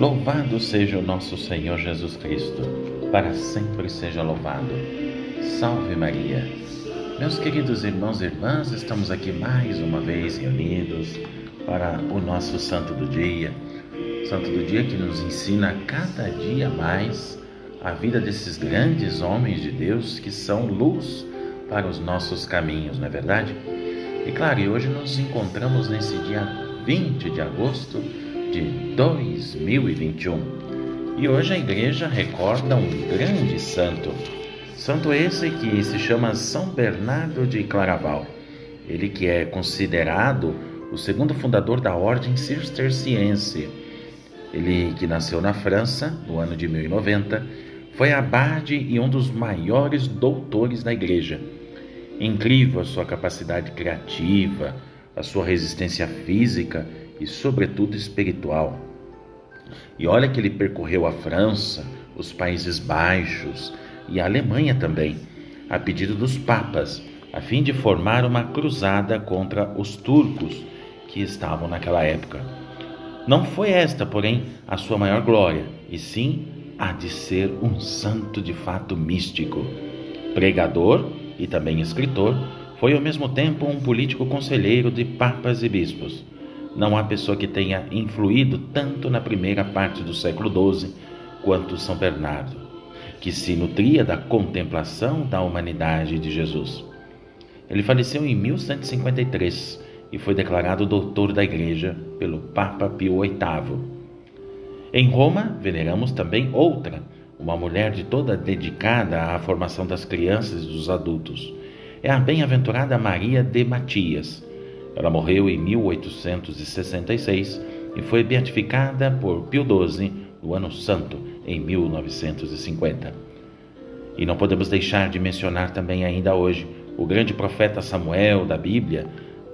Louvado seja o nosso Senhor Jesus Cristo, para sempre seja louvado. Salve Maria. Meus queridos irmãos e irmãs, estamos aqui mais uma vez reunidos para o nosso Santo do Dia. Santo do Dia que nos ensina cada dia mais a vida desses grandes homens de Deus que são luz para os nossos caminhos, não é verdade? E claro, e hoje nos encontramos nesse dia 20 de agosto de 2021. E hoje a igreja recorda um grande santo. Santo esse que se chama São Bernardo de Claraval. Ele que é considerado o segundo fundador da ordem cisterciense. Ele que nasceu na França no ano de 1090, foi abade e um dos maiores doutores da igreja. Incrível a sua capacidade criativa, a sua resistência física e, sobretudo, espiritual. E olha que ele percorreu a França, os Países Baixos e a Alemanha também, a pedido dos papas, a fim de formar uma cruzada contra os turcos que estavam naquela época. Não foi esta, porém, a sua maior glória, e sim a de ser um santo de fato místico. Pregador e também escritor, foi ao mesmo tempo um político conselheiro de papas e bispos. Não há pessoa que tenha influído tanto na primeira parte do século XII quanto São Bernardo, que se nutria da contemplação da humanidade de Jesus. Ele faleceu em 1153 e foi declarado doutor da Igreja pelo Papa Pio VIII. Em Roma, veneramos também outra, uma mulher de toda dedicada à formação das crianças e dos adultos. É a bem-aventurada Maria de Matias ela morreu em 1866 e foi beatificada por Pio XII no Ano Santo, em 1950. E não podemos deixar de mencionar também ainda hoje o grande profeta Samuel da Bíblia,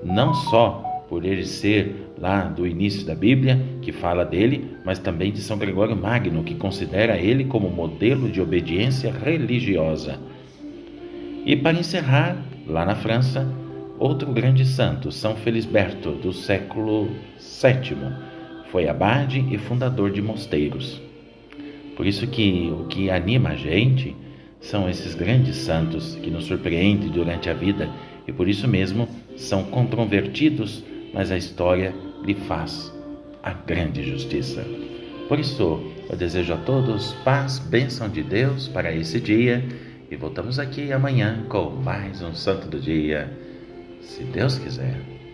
não só por ele ser lá do início da Bíblia, que fala dele, mas também de São Gregório Magno, que considera ele como modelo de obediência religiosa. E para encerrar, lá na França, Outro grande santo, São Felisberto, do século VII, foi abade e fundador de mosteiros. Por isso que o que anima a gente são esses grandes santos que nos surpreendem durante a vida e por isso mesmo são controvertidos, mas a história lhe faz a grande justiça. Por isso, eu desejo a todos paz, bênção de Deus para esse dia e voltamos aqui amanhã com mais um Santo do Dia se Deus quiser.